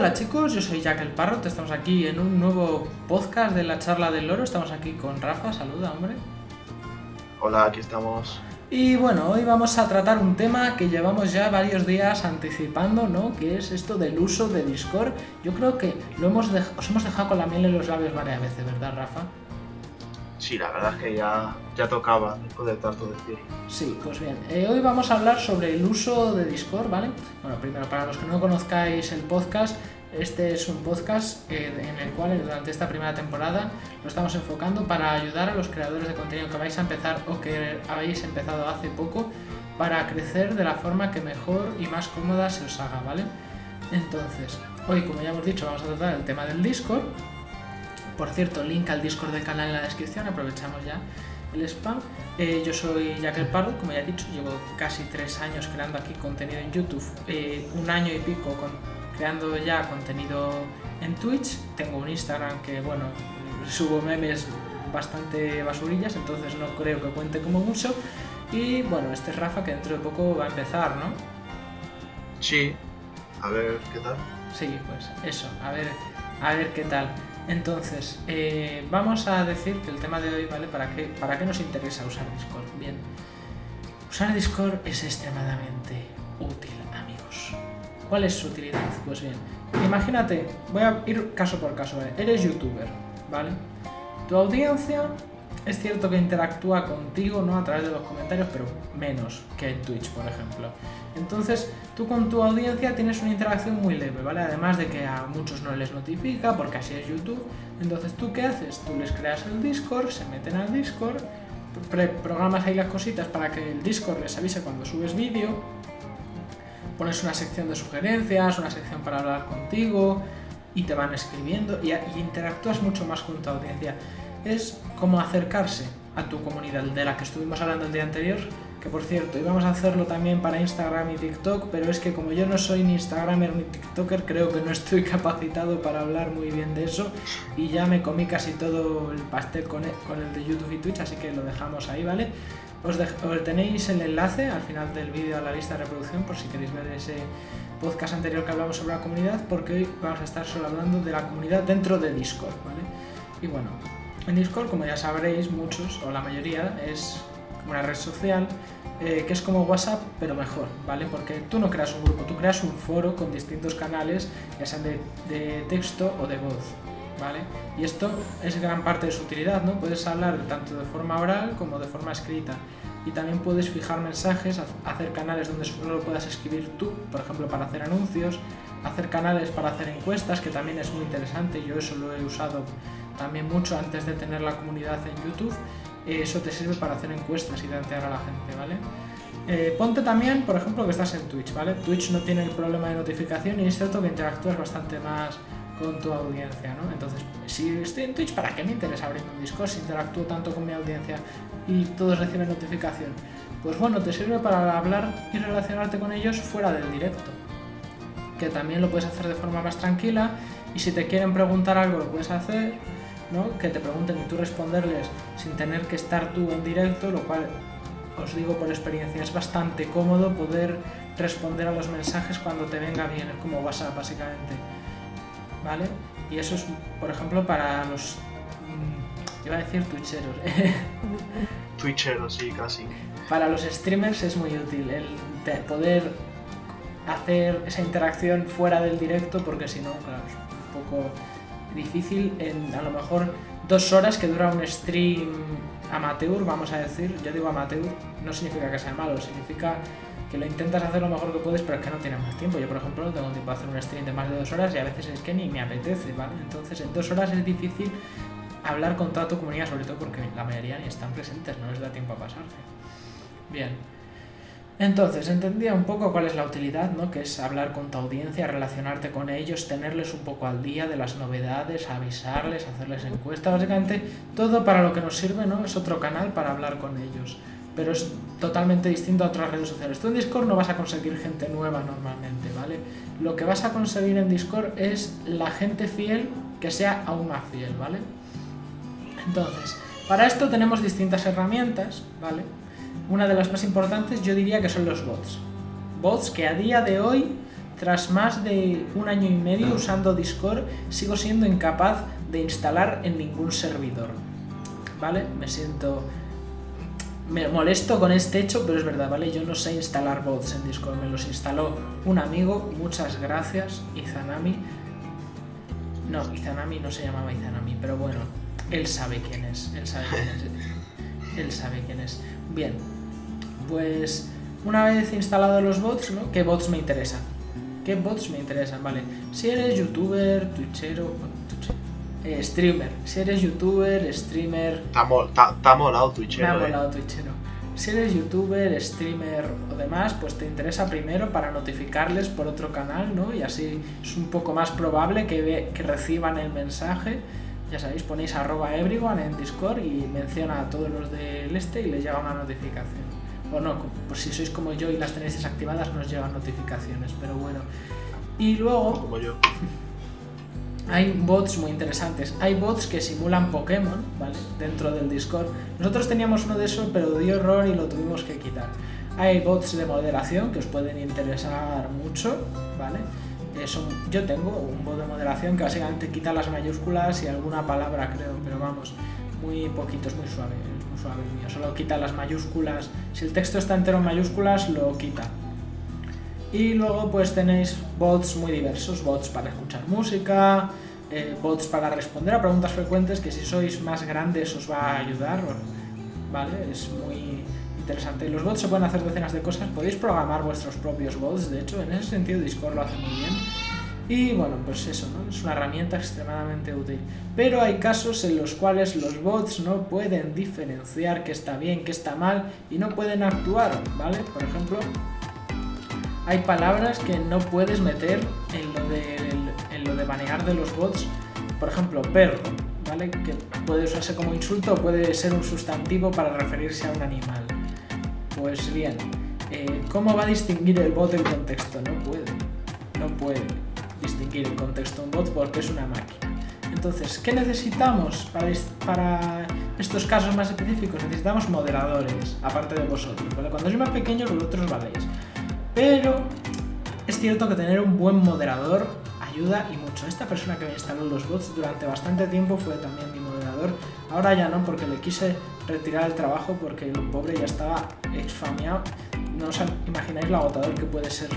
Hola chicos, yo soy Jack el Parrot, estamos aquí en un nuevo podcast de la charla del loro, estamos aquí con Rafa, saluda hombre. Hola, aquí estamos. Y bueno, hoy vamos a tratar un tema que llevamos ya varios días anticipando, ¿no? Que es esto del uso de Discord. Yo creo que lo hemos os hemos dejado con la miel en los labios varias veces, ¿verdad, Rafa? Sí, la verdad es que ya, ya tocaba después de tanto decir. Sí, pues bien. Eh, hoy vamos a hablar sobre el uso de Discord, ¿vale? Bueno, primero, para los que no conozcáis el podcast, este es un podcast eh, en el cual durante esta primera temporada lo estamos enfocando para ayudar a los creadores de contenido que vais a empezar o que habéis empezado hace poco para crecer de la forma que mejor y más cómoda se os haga, ¿vale? Entonces, hoy como ya hemos dicho vamos a tratar el tema del Discord por cierto, link al Discord del canal en la descripción, aprovechamos ya el spam. Eh, yo soy Jack el Pardo, como ya he dicho, llevo casi tres años creando aquí contenido en YouTube, eh, un año y pico con, creando ya contenido en Twitch. Tengo un Instagram que, bueno, subo memes bastante basurillas, entonces no creo que cuente como mucho. Y bueno, este es Rafa que dentro de poco va a empezar, ¿no? Sí, a ver qué tal. Sí, pues eso, a ver, a ver qué tal. Entonces, eh, vamos a decir que el tema de hoy, ¿vale? ¿Para qué, ¿Para qué nos interesa usar Discord? Bien, usar Discord es extremadamente útil, amigos. ¿Cuál es su utilidad? Pues bien, imagínate, voy a ir caso por caso, eres youtuber, ¿vale? Tu audiencia es cierto que interactúa contigo ¿no? a través de los comentarios, pero menos que en Twitch, por ejemplo. Entonces, tú con tu audiencia tienes una interacción muy leve, ¿vale? Además de que a muchos no les notifica, porque así es YouTube. Entonces, ¿tú qué haces? Tú les creas el Discord, se meten al Discord, programas ahí las cositas para que el Discord les avise cuando subes vídeo, pones una sección de sugerencias, una sección para hablar contigo, y te van escribiendo y, y interactúas mucho más con tu audiencia es como acercarse a tu comunidad, de la que estuvimos hablando el día anterior, que por cierto, íbamos a hacerlo también para Instagram y TikTok, pero es que como yo no soy ni Instagramer ni TikToker, creo que no estoy capacitado para hablar muy bien de eso y ya me comí casi todo el pastel con el, con el de YouTube y Twitch, así que lo dejamos ahí, ¿vale? Os, tenéis el enlace al final del vídeo a la lista de reproducción por si queréis ver ese podcast anterior que hablamos sobre la comunidad, porque hoy vamos a estar solo hablando de la comunidad dentro de Discord, ¿vale? Y bueno, en Discord, como ya sabréis, muchos o la mayoría es una red social eh, que es como WhatsApp, pero mejor, ¿vale? Porque tú no creas un grupo, tú creas un foro con distintos canales, ya sean de, texto o de voz, ¿vale? Y esto es gran parte de su utilidad, ¿no? Puedes hablar tanto de forma oral como de forma escrita. Y también puedes fijar mensajes, hacer canales donde solo puedas escribir tú, por ejemplo, para hacer anuncios, hacer canales para hacer encuestas, que también es muy interesante, yo eso lo he usado también mucho antes de tener la comunidad en YouTube, eso te sirve para hacer encuestas y tantear a la gente, ¿vale? Eh, ponte también, por ejemplo, que estás en Twitch, ¿vale? Twitch no tiene el problema de notificación y es cierto que interactúas bastante más con tu audiencia, ¿no? Entonces, si estoy en Twitch, ¿para qué me interesa abrir un Discord si interactúo tanto con mi audiencia y todos reciben notificación? Pues bueno, te sirve para hablar y relacionarte con ellos fuera del directo, que también lo puedes hacer de forma más tranquila y si te quieren preguntar algo lo puedes hacer que te pregunten y tú responderles sin tener que estar tú en directo, lo cual os digo por experiencia, es bastante cómodo poder responder a los mensajes cuando te venga bien, es como WhatsApp básicamente. ¿Vale? Y eso es, por ejemplo, para los... Mm, iba a decir twitcheros. twitcheros, sí, casi. Para los streamers es muy útil el poder hacer esa interacción fuera del directo porque si no, claro, es un poco difícil en a lo mejor dos horas que dura un stream amateur, vamos a decir. Yo digo amateur, no significa que sea malo, significa que lo intentas hacer lo mejor que puedes, pero es que no tienes más tiempo. Yo, por ejemplo, no tengo tiempo de hacer un stream de más de dos horas y a veces es que ni me apetece, ¿vale? Entonces, en dos horas es difícil hablar con toda tu comunidad, sobre todo porque la mayoría ni están presentes, no les da tiempo a pasarse. Bien. Entonces, entendía un poco cuál es la utilidad, ¿no? Que es hablar con tu audiencia, relacionarte con ellos, tenerles un poco al día de las novedades, avisarles, hacerles encuestas, básicamente todo para lo que nos sirve, ¿no? Es otro canal para hablar con ellos, pero es totalmente distinto a otras redes sociales. Tú en Discord no vas a conseguir gente nueva normalmente, ¿vale? Lo que vas a conseguir en Discord es la gente fiel que sea aún más fiel, ¿vale? Entonces, para esto tenemos distintas herramientas, ¿vale? Una de las más importantes yo diría que son los bots. Bots que a día de hoy tras más de un año y medio usando Discord, sigo siendo incapaz de instalar en ningún servidor. ¿Vale? Me siento... Me molesto con este hecho, pero es verdad, ¿vale? Yo no sé instalar bots en Discord, me los instaló un amigo, muchas gracias, Izanami. No, Izanami no se llamaba Izanami, pero bueno, él sabe quién es, él sabe quién es. Él sabe quién es. Bien, pues una vez instalado los bots, ¿no? ¿Qué bots me interesan? ¿Qué bots me interesan? Vale, si eres youtuber, twitchero, eh, streamer. Si eres youtuber, streamer. Está molado twitchero. Me ha eh. molado twitchero. Si eres youtuber, streamer o demás, pues te interesa primero para notificarles por otro canal, ¿no? Y así es un poco más probable que, ve- que reciban el mensaje. Ya sabéis, ponéis arroba everyone en Discord y menciona a todos los del este y les llega una notificación. O no, pues si sois como yo y las tenéis desactivadas, no os llegan notificaciones, pero bueno. Y luego Como yo. hay bots muy interesantes. Hay bots que simulan Pokémon, ¿vale? Dentro del Discord. Nosotros teníamos uno de esos, pero dio error y lo tuvimos que quitar. Hay bots de moderación que os pueden interesar mucho, ¿vale? Eh, son- yo tengo un bot de moderación que básicamente quita las mayúsculas y alguna palabra, creo, pero vamos, muy poquito, es muy suave, el mío. Solo quita las mayúsculas. Si el texto está entero en mayúsculas, lo quita. Y luego pues tenéis bots muy diversos, bots para escuchar música, eh, bots para responder a preguntas frecuentes que si sois más grandes os va a ayudar, ¿vale? Es muy interesante. Los bots se pueden hacer decenas de cosas, podéis programar vuestros propios bots, de hecho en ese sentido Discord lo hace muy bien. Y bueno, pues eso, ¿no? Es una herramienta extremadamente útil. Pero hay casos en los cuales los bots no pueden diferenciar qué está bien, qué está mal y no pueden actuar, ¿vale? Por ejemplo, hay palabras que no puedes meter en lo de, en lo de banear de los bots. Por ejemplo, perro, ¿vale? Que puede usarse como insulto o puede ser un sustantivo para referirse a un animal. Pues bien, eh, ¿cómo va a distinguir el bot el contexto? No puede. No puede distinguir el contexto de un bot porque es una máquina. Entonces, ¿qué necesitamos para, es- para estos casos más específicos? Necesitamos moderadores, aparte de vosotros. Cuando sois más pequeños, vosotros valéis. Pero es cierto que tener un buen moderador ayuda y mucho. Esta persona que me instaló los bots durante bastante tiempo fue también mi moderador. Ahora ya no, porque le quise retirar el trabajo porque el pobre ya estaba exfamiado. No os imagináis lo agotador que puede ser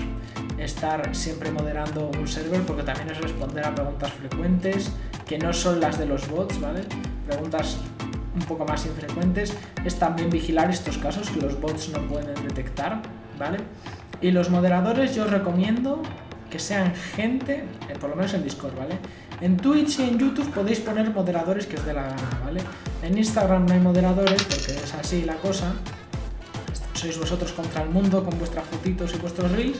estar siempre moderando un server porque también es responder a preguntas frecuentes que no son las de los bots, ¿vale? Preguntas un poco más infrecuentes. Es también vigilar estos casos que los bots no pueden detectar, ¿vale? Y los moderadores yo os recomiendo que sean gente, eh, por lo menos en Discord, ¿vale? En Twitch y en YouTube podéis poner moderadores que os dé la gana, ¿vale? En Instagram no hay moderadores porque es así la cosa. Sois vosotros contra el mundo con vuestras fotitos y vuestros reels.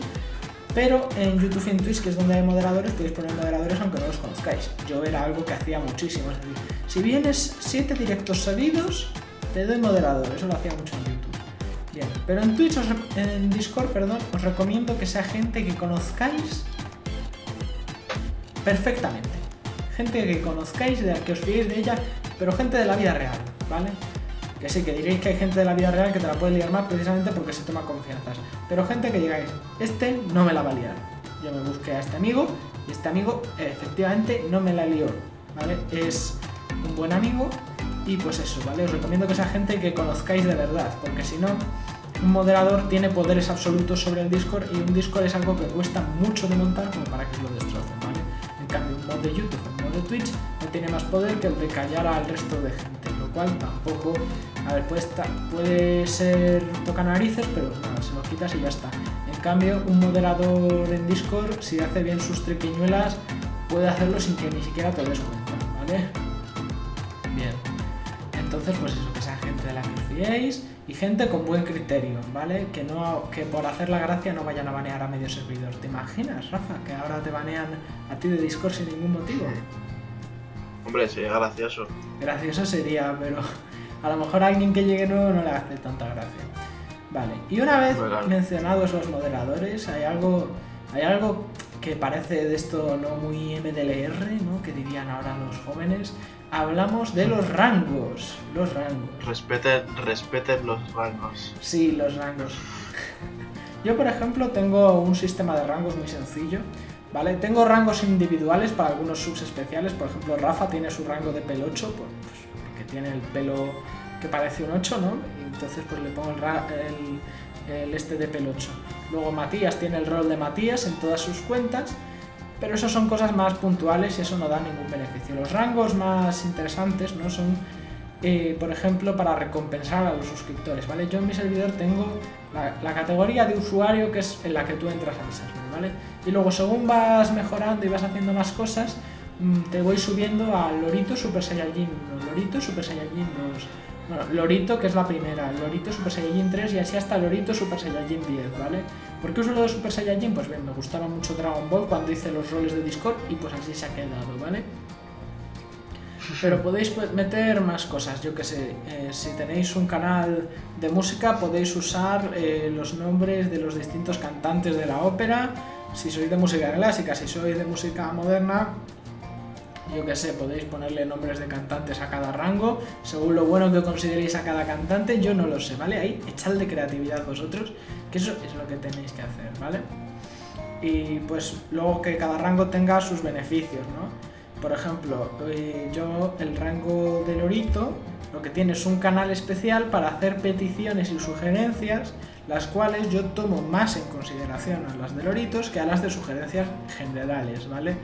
Pero en YouTube y en Twitch, que es donde hay moderadores, podéis poner moderadores aunque no los conozcáis. Yo era algo que hacía muchísimo. Es decir, si vienes 7 directos seguidos, te doy moderador. Eso lo hacía mucho en YouTube. Bien, pero en Twitch, os en Discord, perdón, os recomiendo que sea gente que conozcáis perfectamente. Gente que conozcáis, de que os fiéis de ella, pero gente de la vida real, ¿vale? Que sí, que diréis que hay gente de la vida real que te la puede liar más precisamente porque se toma confianzas. Pero gente que digáis, este no me la va a liar. Yo me busqué a este amigo y este amigo efectivamente no me la lió, ¿vale? Es un buen amigo y pues eso, ¿vale? Os recomiendo que sea gente que conozcáis de verdad, porque si no, un moderador tiene poderes absolutos sobre el Discord y un Discord es algo que cuesta mucho de montar como para que lo destrocen. En cambio, un mod de YouTube un mod de Twitch no tiene más poder que el de callar al resto de gente, cual tampoco, a ver, puede, estar- puede ser toca narices, pero nada, se lo quitas y ya está. En cambio, un moderador en Discord, si hace bien sus triquiñuelas, puede hacerlo sin que ni siquiera te des cuenta, ¿vale? Bien. Entonces, pues eso, que sea gente de la que os fiéis y gente con buen criterio, ¿vale? Que no que por hacer la gracia no vayan a banear a medio servidor. ¿Te imaginas, Rafa, que ahora te banean a ti de Discord sin ningún motivo? Hombre, sería gracioso. Gracioso sería, pero a lo mejor a alguien que llegue nuevo no le hace tanta gracia. Vale, y una vez Legal. mencionados los moderadores, hay algo, hay algo que parece de esto no muy MDLR, ¿no? Que dirían ahora los jóvenes. Hablamos de los rangos, los rangos. Respeten, respeten los rangos. Sí, los rangos. Yo, por ejemplo, tengo un sistema de rangos muy sencillo, ¿vale? Tengo rangos individuales para algunos subs especiales, por ejemplo, Rafa tiene su rango de pelo 8, pues, porque tiene el pelo que parece un 8, ¿no? Y entonces pues le pongo el, el, este de pelo 8. Luego Matías tiene el rol de Matías en todas sus cuentas, pero eso son cosas más puntuales y eso no da ningún beneficio. Los rangos más interesantes, ¿no? Son eh, por ejemplo, para recompensar a los suscriptores, ¿vale? Yo en mi servidor tengo la, categoría de usuario que es en la que tú entras al server, ¿vale? Y luego según vas mejorando y vas haciendo más cosas, mm, te voy subiendo a Lorito Super Saiyajin 1, Lorito Super Saiyajin 2, bueno, Lorito que es la primera, Lorito Super Saiyajin 3 y así hasta Lorito Super Saiyajin 10, ¿vale? ¿Por qué uso lo de Super Saiyajin? Pues bien, me gustaba mucho Dragon Ball cuando hice los roles de Discord y pues así se ha quedado, ¿vale? Pero podéis meter más cosas, yo que sé, eh, si tenéis un canal de música podéis usar eh, los nombres de los distintos cantantes de la ópera, si sois de música clásica, si sois de música moderna, yo que sé, podéis ponerle nombres de cantantes a cada rango, según lo bueno que consideréis a cada cantante, yo no lo sé, ¿vale? Ahí echad creatividad vosotros, que eso es lo que tenéis que hacer, ¿vale? Y pues luego que cada rango tenga sus beneficios, ¿no? Por ejemplo, eh, yo el rango de Lorito lo que tiene es un canal especial para hacer peticiones y sugerencias, las cuales yo tomo más en consideración a las de Loritos que a las de sugerencias generales, ¿vale?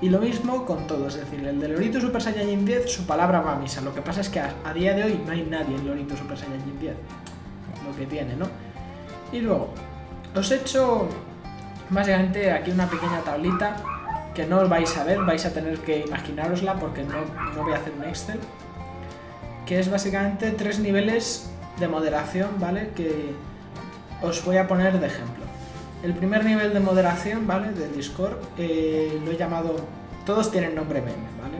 Y lo mismo con todo, es decir, el de Lorito Super Saiyajin 10, su palabra va a misa. Lo que pasa es que a, día de hoy no hay nadie en Lorito Super Saiyajin 10, lo que tiene, ¿no? Y luego, os he hecho básicamente aquí una pequeña tablita que no os vais a ver, vais a tener que imaginarosla porque no, no voy a hacer un Excel, que es básicamente tres niveles de moderación, ¿vale? Que os voy a poner de ejemplo. El primer nivel de moderación, ¿vale? Del Discord, eh, lo he llamado, todos tienen nombre meme, ¿vale?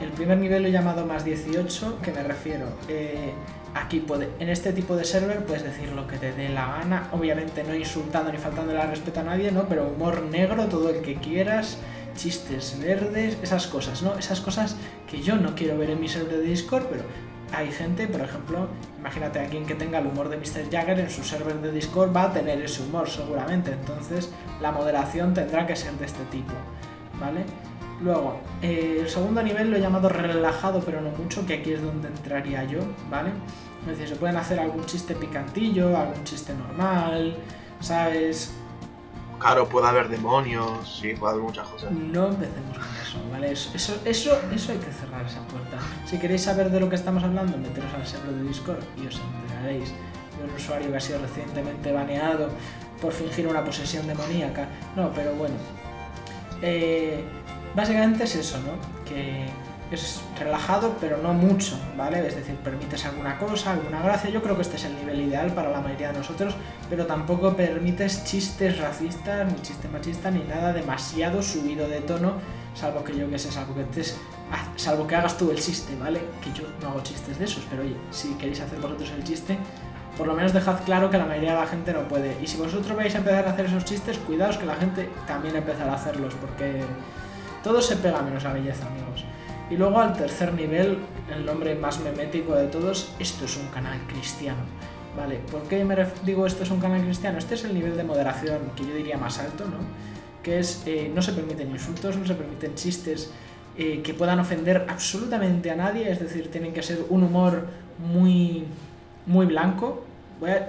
El primer nivel lo he llamado más 18, que me refiero, eh, aquí puede, en este tipo de server puedes decir lo que te dé la gana, obviamente no insultando ni faltando el respeto a nadie, ¿no? Pero humor negro, todo el que quieras, chistes verdes, esas cosas, ¿no? Esas cosas que yo no quiero ver en mi server de Discord, pero hay gente, por ejemplo, imagínate a quien que tenga el humor de Mr. Jagger en su server de Discord va a tener ese humor seguramente, entonces la moderación tendrá que ser de este tipo, ¿vale? Luego, eh, el segundo nivel lo he llamado relajado, pero no mucho, que aquí es donde entraría yo, ¿vale? Es decir, se pueden hacer algún chiste picantillo, algún chiste normal, ¿sabes? Claro, puede haber demonios, sí, puede haber muchas cosas. No empecemos con eso, ¿vale? Eso, eso, eso, hay que cerrar esa puerta. Si queréis saber de lo que estamos hablando, meteros al server de Discord y os enteraréis de un usuario que ha sido recientemente baneado por fingir una posesión demoníaca. No, pero bueno. Eh, básicamente es eso, ¿no? Que es relajado, pero no mucho, ¿vale? Es decir, permites alguna cosa, alguna gracia. Yo creo que este es el nivel ideal para la mayoría de nosotros, pero tampoco permites chistes racistas, ni chiste machista, ni nada demasiado subido de tono, salvo que yo que sé, salvo que, salvo que hagas tú el chiste, ¿vale? Que yo no hago chistes de esos, pero oye, si queréis hacer vosotros el chiste, por lo menos dejad claro que la mayoría de la gente no puede. Y si vosotros vais a empezar a hacer esos chistes, cuidaos que la gente también empezará a hacerlos, porque todo se pega menos a belleza, amigos. Y luego al tercer nivel, el nombre más memético de todos, esto es un canal cristiano. Vale, ¿por qué me digo esto es un canal cristiano? Este es el nivel de moderación que yo diría más alto, ¿no? Que es, eh, no se permiten insultos, no se permiten chistes eh, que puedan ofender absolutamente a nadie, es decir, tienen que ser un humor muy, muy blanco,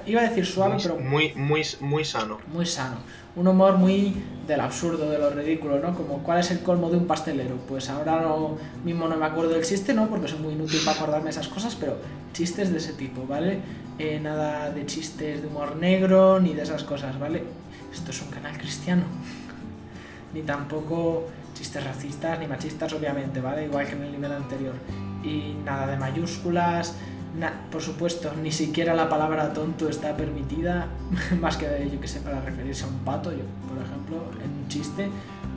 iba a decir suave, pero... Muy, muy, muy sano. Muy sano. Un humor muy del absurdo, de lo ridículo, ¿no? Como cuál es el colmo de un pastelero. Pues ahora no, mismo no me acuerdo del chiste, ¿no? Porque soy muy inútil para acordarme esas cosas, pero chistes de ese tipo, ¿vale? Eh, nada de chistes de humor negro ni de esas cosas, ¿vale? Esto es un canal cristiano. ni tampoco chistes racistas ni machistas, obviamente, ¿vale? Igual que en el nivel anterior. Y nada de mayúsculas, por supuesto, ni siquiera la palabra tonto está permitida, más que yo que sé, para referirse a un pato, yo, por ejemplo, en un chiste,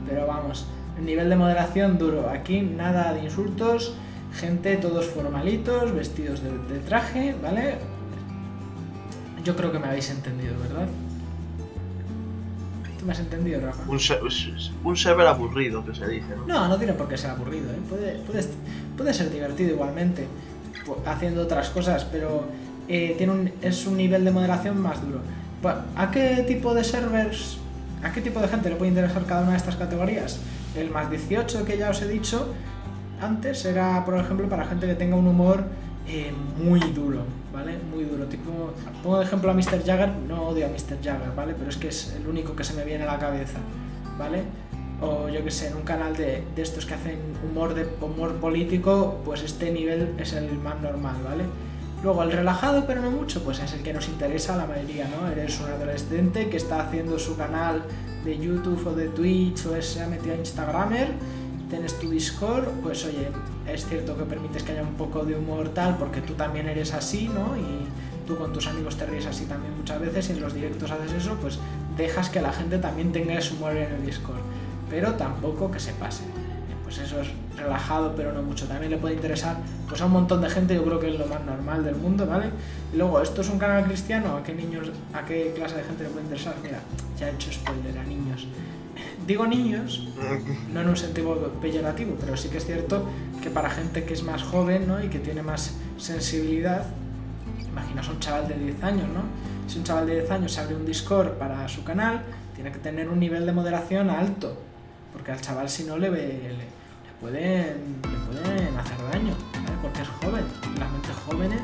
pero vamos, el nivel de moderación duro. Aquí nada de insultos, gente todos formalitos, vestidos de, traje, ¿vale? Yo creo que me habéis entendido, ¿verdad? ¿Tú me has entendido, Rafa? Un, un server aburrido, que se dice, ¿no? No, no tiene por qué ser aburrido, ¿eh? puede, puede ser divertido haciendo otras cosas, pero eh, tiene un, es un nivel de moderación más duro. ¿A qué tipo de servers, a qué tipo de gente le puede interesar cada una de estas categorías? El más 18 que ya os he dicho antes era, por ejemplo, para gente que tenga un humor eh, muy duro, ¿vale? Muy duro. Tipo, pongo de ejemplo a Mr. Jagger, no odio a Mr. Jagger, ¿vale? Pero es que es el único que se me viene a la cabeza, ¿vale? O yo que sé, en un canal de, de estos que hacen humor, de, humor político, pues este nivel es el más normal, ¿vale? Luego, el relajado, pero no mucho, pues es el que nos interesa a la mayoría, ¿no? Eres un adolescente que está haciendo su canal de YouTube o de Twitch o se ha metido a Instagramer, tienes tu Discord, pues oye, es cierto que permites que haya un poco de humor tal, porque tú también eres así, ¿no? Y tú con tus amigos te ríes así también muchas veces y en los directos haces eso, pues dejas que la gente también tenga ese humor en el Discord, pero tampoco que se pase pues eso es relajado, pero no mucho. También le puede interesar pues a un montón de gente, yo creo que es lo más normal del mundo, ¿vale? Y luego, ¿esto es un canal cristiano? ¿A qué niños, a qué clase de gente le puede interesar? Mira, ya he hecho spoiler a niños. Digo niños, no en un sentido peyorativo, pero sí que es cierto que para gente que es más joven ¿no? y que tiene más sensibilidad, imaginas un chaval de 10 años, ¿no? Si un chaval de 10 años abre un Discord para su canal, tiene que tener un nivel de moderación alto, porque al chaval si no le, ve, le, pueden, le pueden hacer daño, porque es joven. Las mentes jóvenes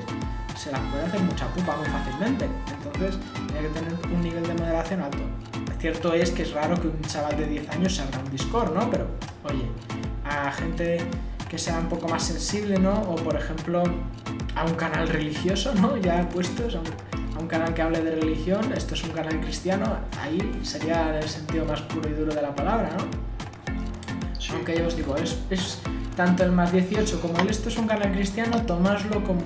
se las puede hacer mucha pupa muy fácilmente. Entonces tiene que tener un nivel de moderación alto. Cierto es que es raro que un chaval de 10 años se abra un Discord, ¿no? Pero, oye, a gente que sea un poco más sensible, ¿no? O por ejemplo, a un canal religioso, ¿no? Ya puestos, a un, a un canal que hable de religión, esto es un canal cristiano, ahí sería el sentido más puro y duro de la palabra, ¿no? Aunque ya os digo, es, es, tanto el más 18 como el esto es un canal cristiano, tomadlo como,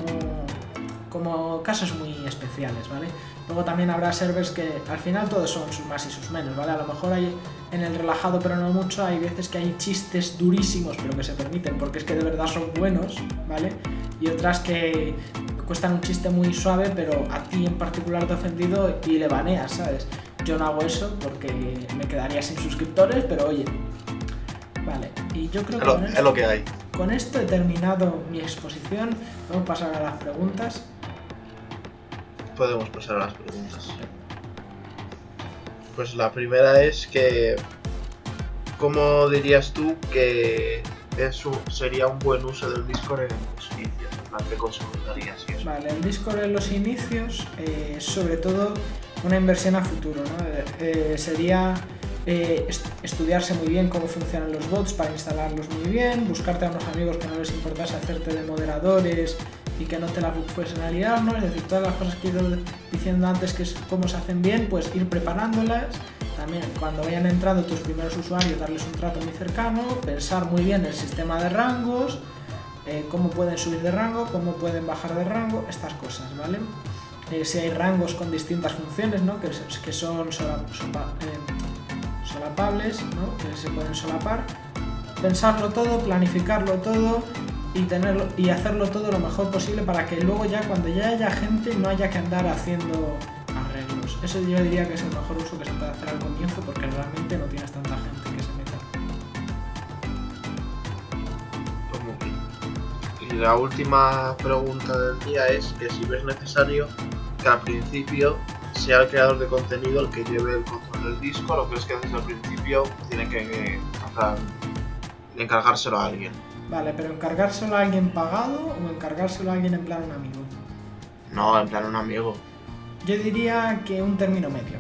como casos muy especiales, ¿vale? Luego también habrá servers que al final todos son sus más y sus menos, ¿vale? A lo mejor hay en el relajado pero no mucho, hay veces que hay chistes durísimos pero que se permiten porque es que de verdad son buenos, ¿vale? Y otras que cuestan un chiste muy suave pero a ti en particular te ha ofendido y le baneas, ¿sabes? Yo no hago eso porque me quedaría sin suscriptores, pero oye, Vale, y yo creo que con, esto, lo que hay. con esto he terminado mi exposición. Vamos a pasar a las preguntas. Podemos pasar a las preguntas. Pues la primera es que, ¿cómo dirías tú que eso sería un buen uso del Discord en los inicios? ¿Qué consejos darías? Vale, el Discord en los inicios, eh, sobre todo una inversión a futuro, ¿no? Eh, sería eh, estudiarse muy bien cómo funcionan los bots para instalarlos muy bien, buscarte a unos amigos que no les importase hacerte de moderadores y que no te la fuesen a liar, ¿no? Es decir, todas las cosas que he ido diciendo antes que es cómo se hacen bien, pues ir preparándolas. También cuando vayan entrando tus primeros usuarios, darles un trato muy cercano, pensar muy bien el sistema de rangos, eh, cómo pueden subir de rango, cómo pueden bajar de rango, estas cosas, ¿vale? Eh, si hay rangos con distintas funciones, ¿no? que, son, son, solapables, ¿no? que se pueden solapar, pensarlo todo, planificarlo todo y, tenerlo, y hacerlo todo lo mejor posible para que luego ya cuando ya haya gente no haya que andar haciendo arreglos. Eso yo diría que es el mejor uso que se puede hacer al comienzo porque realmente no tienes tanta gente que se meta. Y la última pregunta del día es que si ves necesario que al principio sea el creador de contenido el que lleve el control del disco, lo que es que desde el principio tiene que encargárselo a alguien. Vale, pero encargárselo a alguien pagado o encargárselo a alguien en plan un amigo. No, en plan un amigo. Yo diría que un término medio.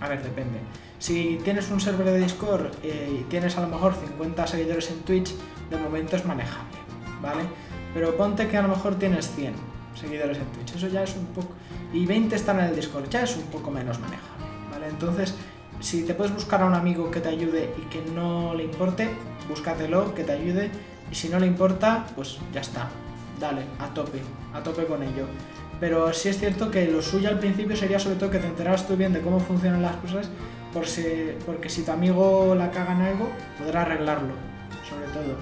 A ver, depende. Si tienes un server de Discord eh, y tienes a lo mejor 50 seguidores en Twitch, de momento es manejable, ¿vale? Pero ponte que a lo mejor tienes 100 seguidores en Twitch, eso ya es un poco y 20 están en el Discord, ya es un poco menos manejable, ¿vale? Entonces, si te puedes buscar a un amigo que te ayude y que no le importe, búscatelo, que te ayude, y si no le importa, pues ya está, dale, a tope, a tope con ello. Pero sí es cierto que lo suyo al principio sería sobre todo que te enteraras tú bien de cómo funcionan las cosas, por si, porque si tu amigo la caga en algo, podrá arreglarlo, sobre todo.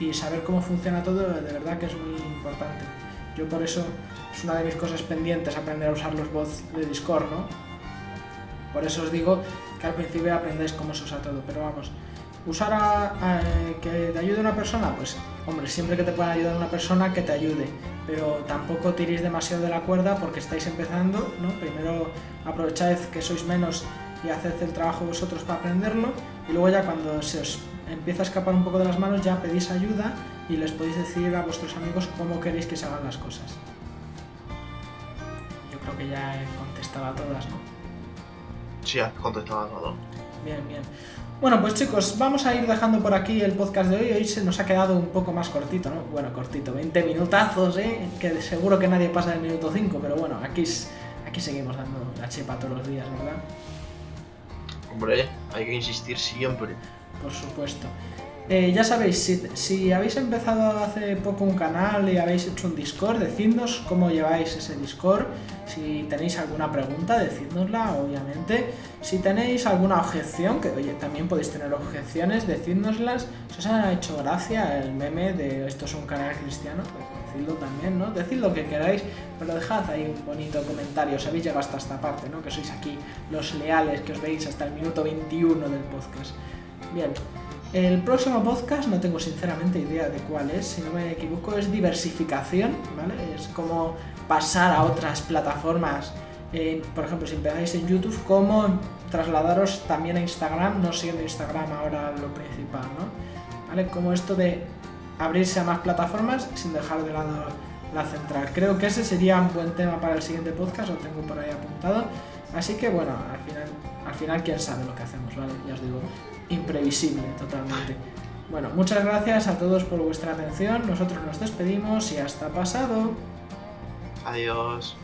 Y saber cómo funciona todo, de verdad que es muy importante. Yo por eso es una de mis cosas pendientes aprender a usar los bots de Discord, ¿no? Por eso os digo que al principio aprendáis cómo se usa todo, pero vamos, usar a, que te ayude una persona, pues hombre, siempre que te pueda ayudar una persona, que te ayude, pero tampoco tiréis demasiado de la cuerda porque estáis empezando, ¿no? Primero aprovechad que sois menos y haced el trabajo vosotros para aprenderlo y luego ya cuando se os empieza a escapar un poco de las manos ya pedís ayuda y les podéis decir a vuestros amigos cómo queréis que se hagan las cosas. Yo creo que ya he contestado a todas, ¿no? Sí, has contestado a todo. Bien, bien. Bueno, pues chicos, vamos a ir dejando por aquí el podcast de hoy. Hoy se nos ha quedado un poco más cortito, ¿no? Bueno, cortito, 20 minutazos, ¿eh? Que seguro que nadie pasa el minuto 5, pero bueno, aquí, aquí seguimos dando la chepa todos los días, ¿verdad? Hombre, hay que insistir siempre. Por supuesto. Eh, ya sabéis, si, habéis empezado hace poco un canal y habéis hecho un Discord, decidnos cómo lleváis ese Discord. Si tenéis alguna pregunta, decidnosla, obviamente. Si tenéis alguna objeción, que oye, también podéis tener objeciones, decidnoslas. Si os ha hecho gracia el meme de esto es un canal cristiano, pues decidlo también, ¿no? Decid lo que queráis, pero dejad ahí un bonito comentario. Si habéis llegado hasta esta parte, ¿no? Que sois aquí los leales, que os veis hasta el minuto 21 del podcast. Bien. El próximo podcast no tengo sinceramente idea de cuál es, si no me equivoco, es diversificación, ¿vale? Es como pasar a otras plataformas, por ejemplo, si empezáis en YouTube, cómo trasladaros también a Instagram, no siendo Instagram ahora lo principal, ¿no? ¿Vale? Como esto de abrirse a más plataformas sin dejar de lado la central. Creo que ese sería un buen tema para el siguiente podcast, lo tengo por ahí apuntado. Así que bueno, al final, al final quién sabe lo que hacemos, ¿vale? Ya os digo imprevisible totalmente. Bueno, muchas gracias a todos por vuestra atención. Nosotros nos despedimos y hasta pasado. Adiós.